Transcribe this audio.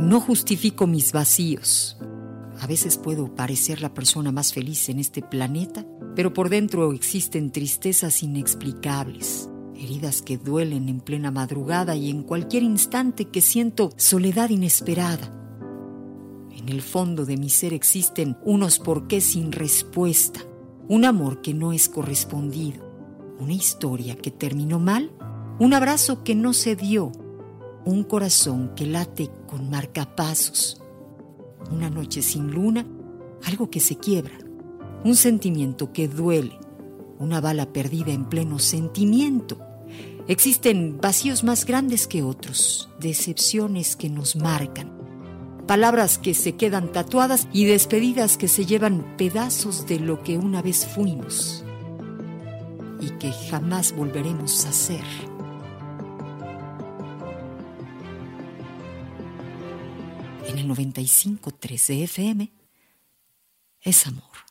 No justifico mis vacíos. A veces puedo parecer la persona más feliz en este planeta, pero por dentro existen tristezas inexplicables, heridas que duelen en plena madrugada y en cualquier instante que siento soledad inesperada. En el fondo de mi ser existen unos porqués sin respuesta, un amor que no es correspondido, una historia que terminó mal, un abrazo que no se dio, un corazón que late con marcapasos, una noche sin luna, algo que se quiebra, un sentimiento que duele, una bala perdida en pleno sentimiento. Existen vacíos más grandes que otros, decepciones que nos marcan, palabras que se quedan tatuadas y despedidas que se llevan pedazos de lo que una vez fuimos y que jamás volveremos a ser. en el 95.3 de FM es amor.